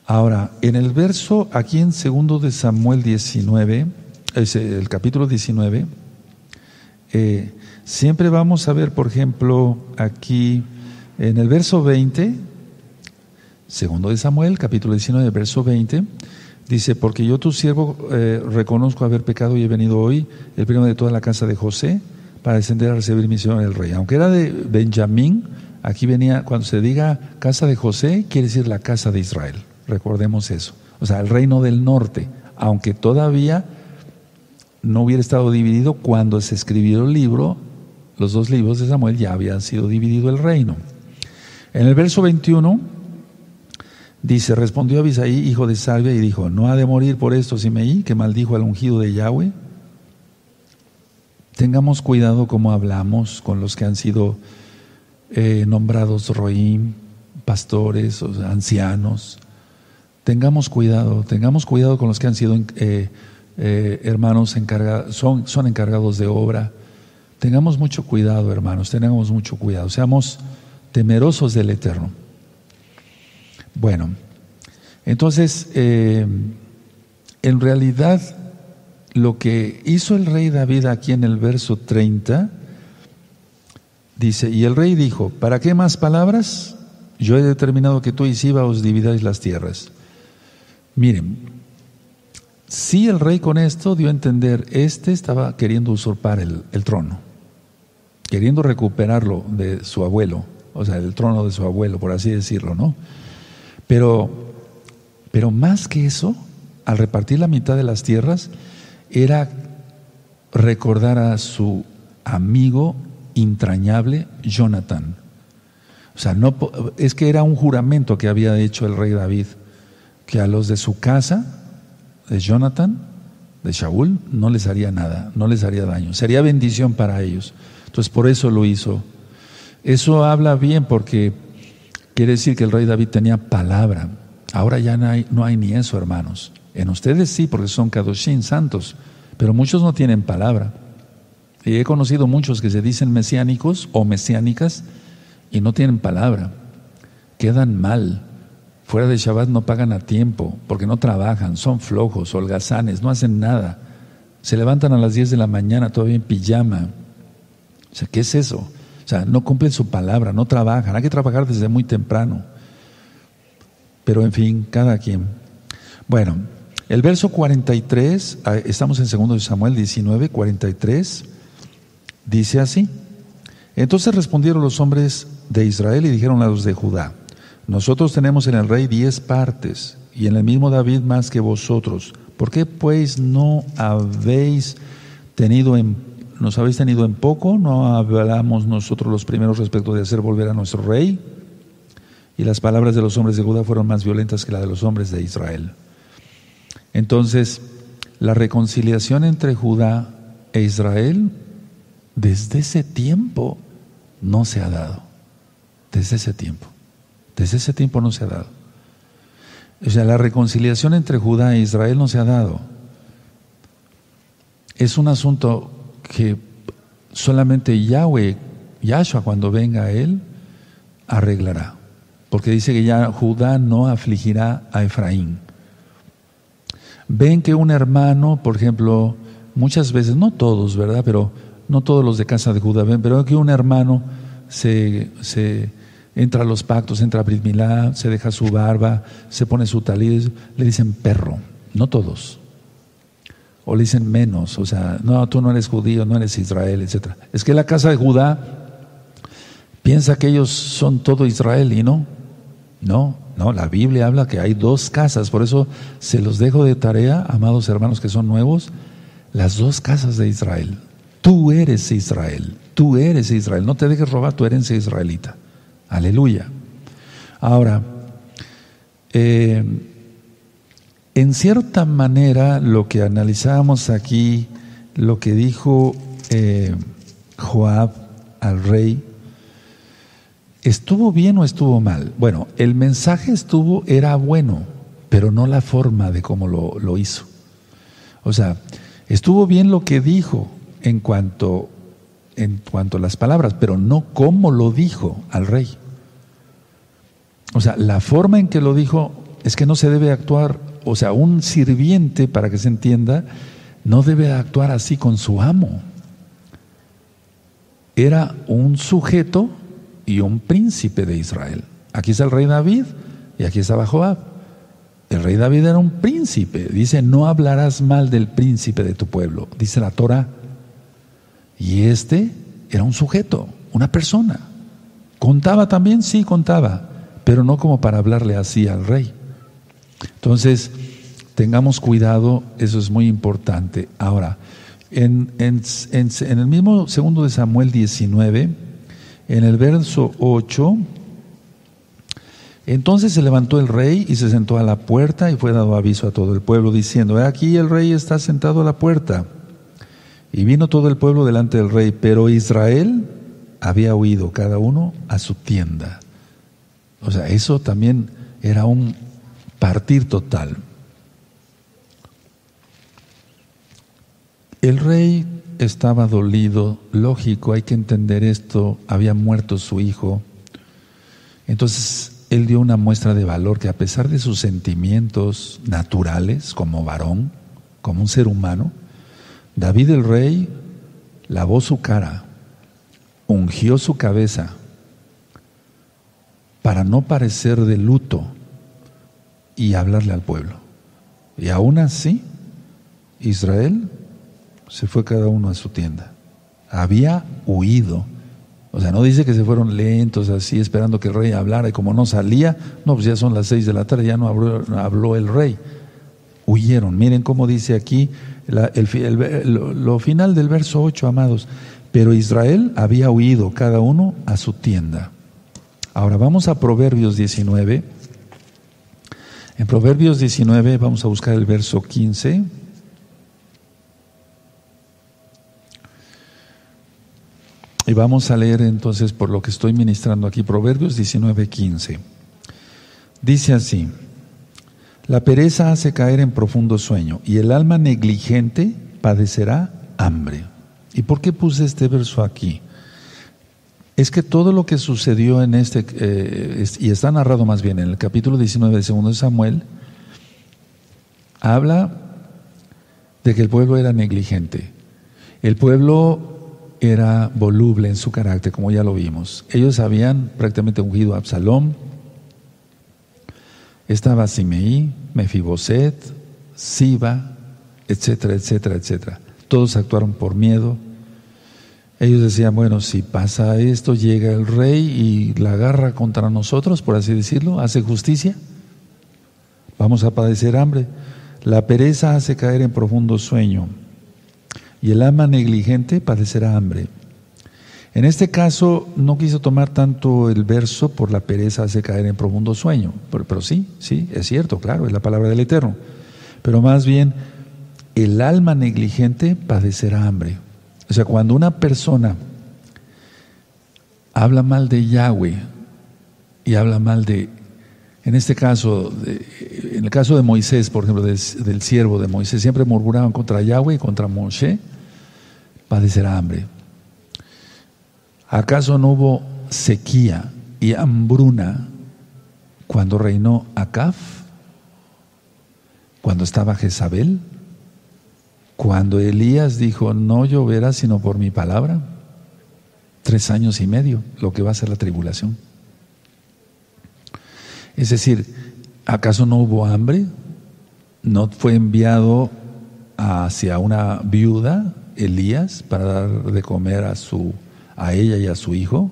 Ahora, en el verso, aquí en segundo de Samuel 19, es el capítulo 19, eh, siempre vamos a ver, por ejemplo, aquí en el verso 20, Segundo de Samuel, capítulo 19, verso 20, dice, porque yo tu siervo eh, reconozco haber pecado y he venido hoy, el primero de toda la casa de José, para descender a recibir misión del rey. Aunque era de Benjamín, aquí venía, cuando se diga casa de José, quiere decir la casa de Israel. Recordemos eso. O sea, el reino del norte, aunque todavía no hubiera estado dividido cuando se escribió el libro, los dos libros de Samuel ya habían sido dividido el reino. En el verso 21 dice, respondió Abisaí, hijo de Salvia, y dijo, ¿no ha de morir por esto Simeí, que maldijo al ungido de Yahweh? Tengamos cuidado como hablamos con los que han sido eh, nombrados roim, pastores, ancianos. Tengamos cuidado, tengamos cuidado con los que han sido eh, eh, hermanos encargados, son, son encargados de obra. Tengamos mucho cuidado, hermanos, tengamos mucho cuidado. Seamos temerosos del Eterno. Bueno, entonces, en realidad, lo que hizo el rey David aquí en el verso 30, dice, y el rey dijo, ¿para qué más palabras? Yo he determinado que tú y Siba os dividáis las tierras. Miren, si el rey con esto dio a entender, este estaba queriendo usurpar el, el trono, queriendo recuperarlo de su abuelo, o sea, el trono de su abuelo, por así decirlo, ¿no? Pero, pero más que eso, al repartir la mitad de las tierras, era recordar a su amigo entrañable, Jonathan. O sea, no, es que era un juramento que había hecho el rey David, que a los de su casa, de Jonathan, de Shaul, no les haría nada, no les haría daño, sería bendición para ellos. Entonces por eso lo hizo. Eso habla bien porque quiere decir que el rey David tenía palabra. Ahora ya no hay, ni eso, hermanos. En ustedes sí, porque son Kadoshim, santos, pero muchos no tienen palabra. Y he conocido muchos que se dicen mesiánicos o mesiánicas y no tienen palabra. Quedan mal. Fuera de Shabbat no pagan a tiempo porque no trabajan, son flojos, holgazanes, no hacen nada. Se levantan a las 10 de la mañana todavía en pijama. O sea, ¿qué es eso? O sea, no cumplen su palabra, no trabajan. Hay que trabajar desde muy temprano. Pero en fin, cada quien. Bueno, el verso 43, ah, estamos en 2 Samuel 19, 43, dice así. Entonces respondieron los hombres de Israel y dijeron a los de Judá, nosotros tenemos en el rey diez partes y en el mismo David más que vosotros. ¿Por qué pues no habéis tenido en, nos habéis tenido en poco? ¿No hablamos nosotros los primeros respecto de hacer volver a nuestro rey? Y las palabras de los hombres de Judá fueron más violentas que las de los hombres de Israel. Entonces, la reconciliación entre Judá e Israel desde ese tiempo no se ha dado. Desde ese tiempo. Desde ese tiempo no se ha dado. O sea, la reconciliación entre Judá e Israel no se ha dado. Es un asunto que solamente Yahweh, Yahshua, cuando venga a él, arreglará. Porque dice que ya Judá no afligirá a Efraín ven que un hermano, por ejemplo, muchas veces, no todos, ¿verdad? Pero no todos los de casa de Judá ven, pero que un hermano se, se entra a los pactos, entra a Brit se deja su barba, se pone su talid, le dicen perro, no todos. O le dicen menos, o sea, no, tú no eres judío, no eres Israel, etc. Es que la casa de Judá piensa que ellos son todo Israel y no, no, no, la Biblia habla que hay dos casas, por eso se los dejo de tarea, amados hermanos que son nuevos, las dos casas de Israel. Tú eres Israel, tú eres Israel, no te dejes robar tu herencia israelita. Aleluya. Ahora, eh, en cierta manera lo que analizamos aquí, lo que dijo eh, Joab al rey, ¿Estuvo bien o estuvo mal? Bueno, el mensaje estuvo, era bueno, pero no la forma de cómo lo, lo hizo. O sea, estuvo bien lo que dijo en cuanto, en cuanto a las palabras, pero no cómo lo dijo al rey. O sea, la forma en que lo dijo es que no se debe actuar, o sea, un sirviente, para que se entienda, no debe actuar así con su amo. Era un sujeto y un príncipe de Israel. Aquí está el rey David y aquí estaba Joab. El rey David era un príncipe. Dice, no hablarás mal del príncipe de tu pueblo, dice la Torah. Y este era un sujeto, una persona. ¿Contaba también? Sí, contaba, pero no como para hablarle así al rey. Entonces, tengamos cuidado, eso es muy importante. Ahora, En, en, en, el mismo segundo de Samuel 19, en el verso 8, entonces se levantó el rey y se sentó a la puerta y fue dado aviso a todo el pueblo diciendo, aquí el rey está sentado a la puerta. Y vino todo el pueblo delante del rey, pero Israel había huido cada uno a su tienda. O sea, eso también era un partir total. El rey estaba dolido, lógico, hay que entender esto, había muerto su hijo. Entonces, él dio una muestra de valor que a pesar de sus sentimientos naturales como varón, como un ser humano, David el rey lavó su cara, ungió su cabeza para no parecer de luto y hablarle al pueblo. Y aún así, Israel se fue cada uno a su tienda. Había huido. O sea, no dice que se fueron lentos así esperando que el rey hablara y como no salía, no, pues ya son las seis de la tarde, ya no habló, habló el rey. Huyeron. Miren cómo dice aquí lo final del verso 8, amados. Pero Israel había huido cada uno a su tienda. Ahora vamos a Proverbios 19. En Proverbios 19 vamos a buscar el verso 15. Y vamos a leer entonces por lo que estoy ministrando aquí, Proverbios 19, 15. Dice así, la pereza hace caer en profundo sueño y el alma negligente padecerá hambre. ¿Y por qué puse este verso aquí? Es que todo lo que sucedió en este, eh, y está narrado más bien en el capítulo 19 de 2 de Samuel, habla de que el pueblo era negligente. El pueblo era voluble en su carácter, como ya lo vimos. Ellos habían prácticamente ungido a Absalón. Estaba Simeí, Mefiboset, Siba, etcétera, etcétera, etcétera. Todos actuaron por miedo. Ellos decían, bueno, si pasa esto, llega el rey y la agarra contra nosotros, por así decirlo, hace justicia, vamos a padecer hambre. La pereza hace caer en profundo sueño y el alma negligente padecerá hambre. En este caso no quiso tomar tanto el verso por la pereza hace caer en profundo sueño, pero sí, sí, es cierto, claro, es la palabra del Eterno. Pero más bien el alma negligente padecerá hambre. O sea, cuando una persona habla mal de Yahweh y habla mal de, en este caso, en el caso de Moisés, por ejemplo, del, siervo de Moisés, siempre murmuraban contra Yahweh y contra Moshe, padecerá hambre. ¿Acaso no hubo sequía y hambruna cuando reinó Acaf? ¿Cuando estaba Jezabel? Cuando Elías dijo, no lloverá sino por mi palabra, tres años y medio, lo que va a ser la tribulación. Es decir, ¿acaso no hubo hambre? ¿No fue enviado hacia una viuda, Elías, para dar de comer a, su, a ella y a su hijo?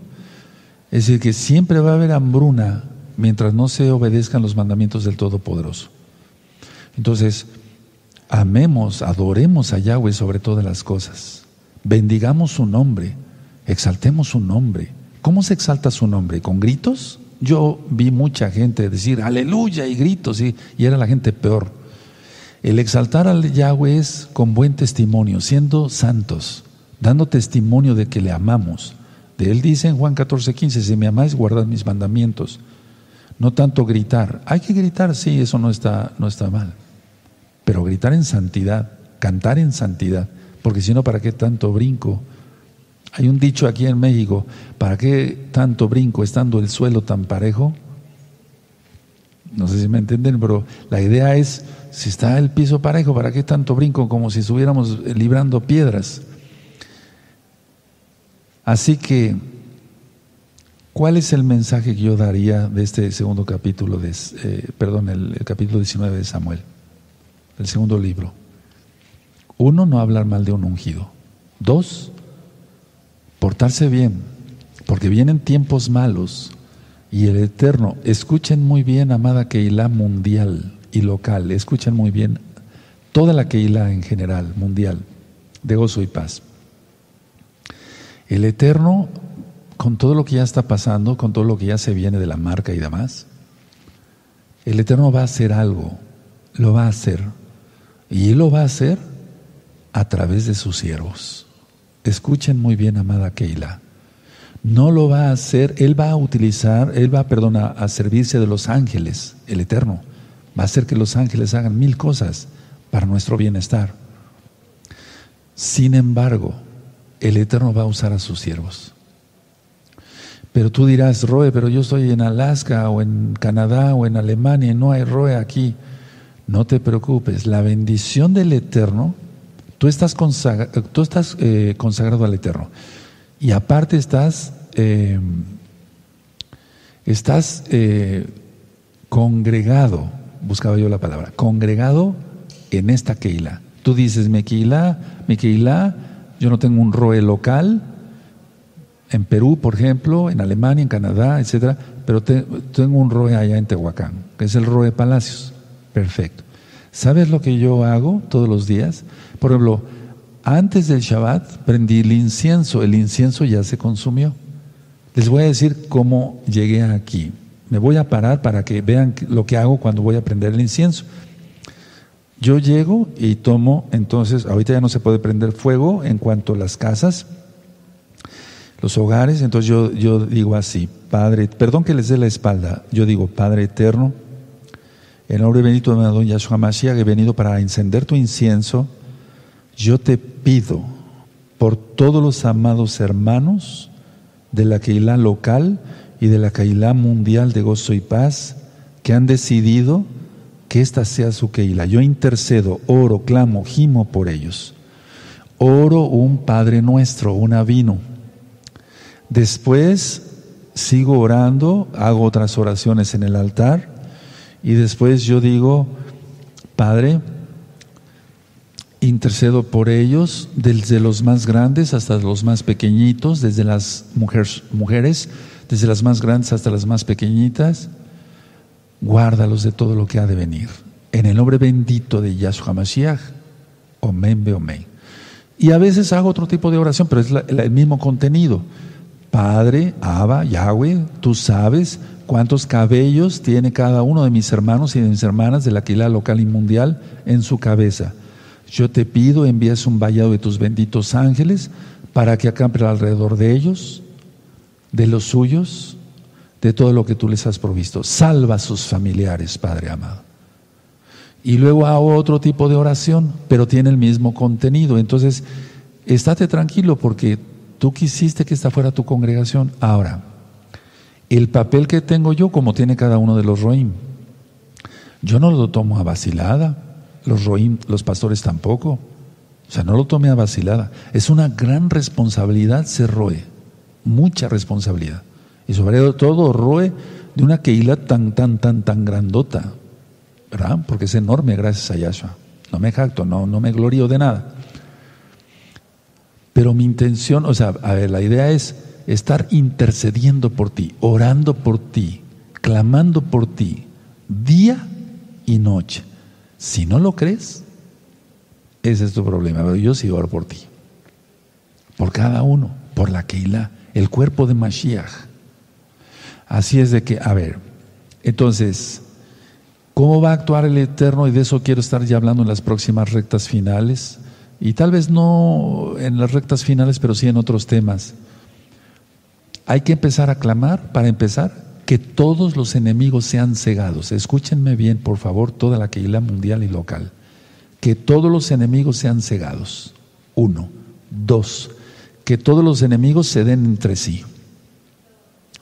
Es decir, que siempre va a haber hambruna mientras no se obedezcan los mandamientos del Todopoderoso. Entonces, amemos, adoremos a Yahweh sobre todas las cosas. Bendigamos su nombre, exaltemos su nombre. ¿Cómo se exalta su nombre? ¿Con gritos? Yo vi mucha gente decir aleluya y gritos y, y era la gente peor. El exaltar al Yahweh es con buen testimonio, siendo santos, dando testimonio de que le amamos. De él dice en Juan 14, 15, si me amáis, guardad mis mandamientos. No tanto gritar. Hay que gritar, sí, eso no está, no está mal pero gritar en santidad, cantar en santidad, porque si no, ¿para qué tanto brinco? Hay un dicho aquí en México, ¿para qué tanto brinco estando el suelo tan parejo? No sé si me entienden, pero la idea es, si está el piso parejo, ¿para qué tanto brinco como si estuviéramos librando piedras? Así que, ¿cuál es el mensaje que yo daría de este segundo capítulo, de, eh, perdón, el, el capítulo 19 de Samuel? El segundo libro. Uno, no hablar mal de un ungido. Dos, portarse bien, porque vienen tiempos malos y el Eterno, escuchen muy bien, amada Keilah mundial y local, escuchen muy bien toda la Keilah en general, mundial. de gozo y paz. El Eterno, con todo lo que ya está pasando, con todo lo que ya se viene de la marca y demás, el Eterno va a hacer algo, lo va a hacer. Y Él lo va a hacer a través de sus siervos. Escuchen muy bien, amada Keila. No lo va a hacer, Él va a utilizar, Él va, perdón, a servirse de los ángeles, el Eterno. Va a hacer que los ángeles hagan mil cosas para nuestro bienestar. Sin embargo, el Eterno va a usar a sus siervos. Pero tú dirás, Roe, pero yo estoy en Alaska o en Canadá o en Alemania y no hay Roe aquí. No te preocupes, la bendición del Eterno, tú estás, tú estás eh, consagrado al Eterno. Y aparte estás, eh, estás eh, congregado, buscaba yo la palabra, congregado en esta Keila. Tú dices, mi Keila, mi Keila, yo no tengo un ROE local, en Perú, por ejemplo, en Alemania, en Canadá, etcétera, pero tengo un ROE allá en Tehuacán, que es el ROE Palacios. Perfecto. ¿Sabes lo que yo hago todos los días? Por ejemplo, antes del Shabbat prendí el incienso, el incienso ya se consumió. Les voy a decir cómo llegué aquí. Me voy a parar para que vean lo que hago cuando voy a prender el incienso. Yo llego y tomo, entonces, ahorita ya no se puede prender fuego en cuanto a las casas, los hogares, entonces yo, yo digo así, Padre, perdón que les dé la espalda, yo digo, Padre eterno, el nombre bendito de Don Yahshua Mashiach, he venido para encender tu incienso, yo te pido por todos los amados hermanos de la Keilah local y de la Keilah mundial de gozo y paz que han decidido que esta sea su Keila. Yo intercedo, oro, clamo, gimo por ellos. Oro un Padre nuestro, un avino. Después sigo orando, hago otras oraciones en el altar y después yo digo, Padre, intercedo por ellos, desde los más grandes hasta los más pequeñitos, desde las mujeres, mujeres desde las más grandes hasta las más pequeñitas guárdalos de todo lo que ha de venir. En el nombre bendito de Yahshua Mashiach, Omen. Y a veces hago otro tipo de oración, pero es el mismo contenido. Padre, Abba, Yahweh, tú sabes cuántos cabellos tiene cada uno de mis hermanos y de mis hermanas de la Aquila local y mundial en su cabeza. Yo te pido, envíes un vallado de tus benditos ángeles para que acampe alrededor de ellos, de los suyos, de todo lo que tú les has provisto. Salva a sus familiares, Padre amado. Y luego hago otro tipo de oración, pero tiene el mismo contenido. Entonces, estate tranquilo porque tú quisiste que esta fuera tu congregación. Ahora, el papel que tengo yo, como tiene cada uno de los Roim, yo no lo tomo a vacilada. Los Roim, los pastores tampoco. O sea, no lo tome a vacilada. Es una gran responsabilidad ser Roe. Mucha responsabilidad. Y sobre todo roe de una Keila tan, tan, tan, tan grandota, ¿verdad? Porque es enorme gracias a Yahshua. No me jacto, no, no me glorío de nada. Pero mi intención, o sea, a ver, la idea es estar intercediendo por ti, orando por ti, clamando por ti, día y noche. Si no lo crees, ese es tu problema. Pero yo sí oro por ti. Por cada uno, por la Keilah, el cuerpo de Mashiach. Así es de que, a ver, entonces, ¿cómo va a actuar el Eterno? Y de eso quiero estar ya hablando en las próximas rectas finales. Y tal vez no en las rectas finales, pero sí en otros temas. Hay que empezar a clamar, para empezar, que todos los enemigos sean cegados. Escúchenme bien, por favor, toda la Keilah mundial y local. Que todos los enemigos sean cegados. Uno. Dos. Que todos los enemigos se den entre sí.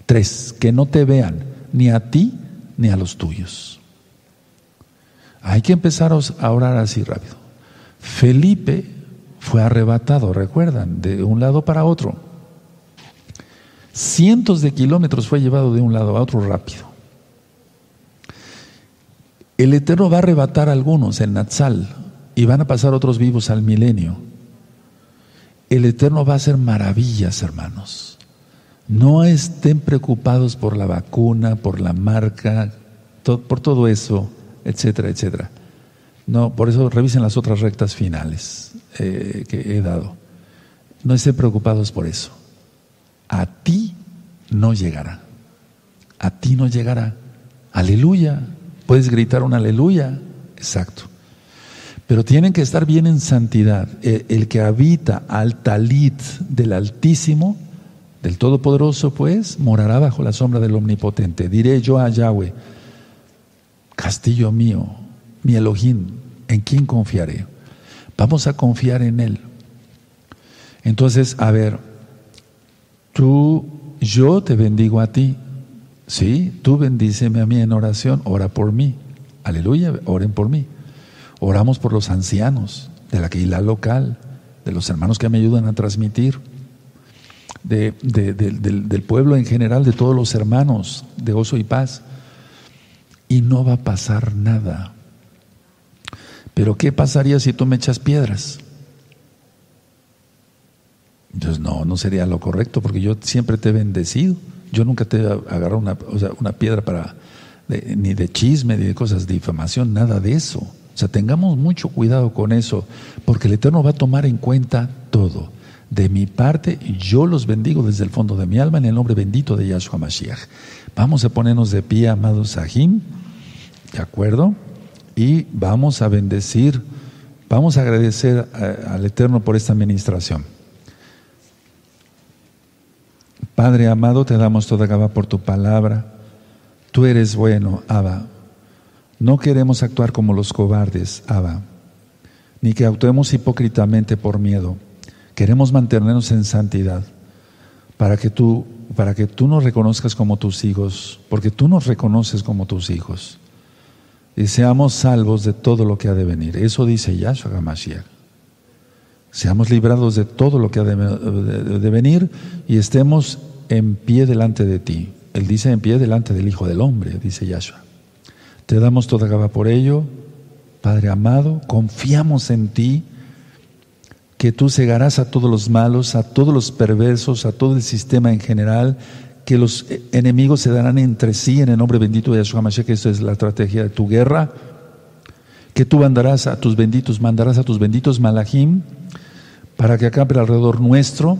Tres, que no te vean ni a ti ni a los tuyos. Hay que empezar a orar así rápido. Felipe fue arrebatado, recuerdan, de un lado para otro. Cientos de kilómetros fue llevado de un lado a otro rápido. El Eterno va a arrebatar a algunos, el Natsal, y van a pasar otros vivos al milenio. El Eterno va a hacer maravillas, hermanos. No estén preocupados por la vacuna, por la marca, por todo eso, etcétera, etcétera. No, por eso revisen las otras rectas finales eh, que he dado. No estén preocupados por eso. A ti no llegará. A ti no llegará. Aleluya. Puedes gritar un aleluya. Exacto. Pero tienen que estar bien en santidad. El, el que habita al talit del Altísimo, del Todopoderoso, pues, morará bajo la sombra del Omnipotente. Diré yo a Yahweh, castillo mío, mi Elohim, ¿en quién confiaré? Vamos a confiar en Él. Entonces, a ver, tú, yo te bendigo a ti. Sí, tú bendíceme a mí en oración, ora por mí. Aleluya, oren por mí. Oramos por los ancianos de la Keilah local, de los hermanos que me ayudan a transmitir, de, del, del pueblo en general, de todos los hermanos de gozo y paz. Y no va a pasar nada. Pero ¿qué pasaría si tú me echas piedras? Entonces no, no sería lo correcto porque yo siempre te he bendecido. Yo nunca te he agarrado una, una piedra para ni de chisme, ni de cosas de difamación, nada de eso. O sea, tengamos mucho cuidado con eso, porque el Eterno va a tomar en cuenta todo. De mi parte, yo los bendigo desde el fondo de mi alma en el nombre bendito de Yahshua Mashiach. Vamos a ponernos de pie, amados Sahim, ¿de acuerdo? Y vamos a bendecir, vamos a agradecer al Eterno por esta administración. Padre amado, te damos toda gaba por tu palabra. Tú eres bueno, Abba. No queremos actuar como los cobardes, Abba, ni que actuemos hipócritamente por miedo. Queremos mantenernos en santidad para que tú, para que tú nos reconozcas como tus hijos, porque tú nos reconoces como tus hijos. Y seamos salvos de todo lo que ha de venir. Eso dice Yahshua HaMashiach. Seamos librados de todo lo que ha de, venir y estemos en pie delante de ti. Él dice en pie delante del Hijo del Hombre, dice Yahshua. Te damos toda gaba por ello, Padre amado, confiamos en ti, que tú cegarás a todos los malos, a todos los perversos, a todo el sistema en general, que los enemigos se darán entre sí en el nombre bendito de Yahshua Mashiach, que esto es la estrategia de tu guerra, que tú mandarás a tus benditos, mandarás a tus benditos malachim, para que acampe alrededor nuestro,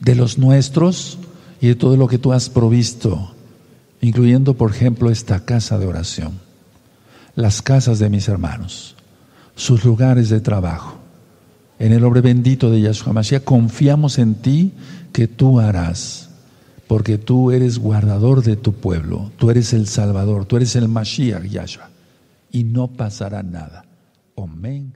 de los nuestros y de todo lo que tú has provisto, incluyendo, por ejemplo, esta casa de oración, las casas de mis hermanos, sus lugares de trabajo. En el nombre bendito de Yahshua Mashiach, confiamos en ti que tú harás, porque tú eres guardador de tu pueblo, tú eres el Salvador, tú eres el Mashiach Yahshua, y no pasará nada. Amén.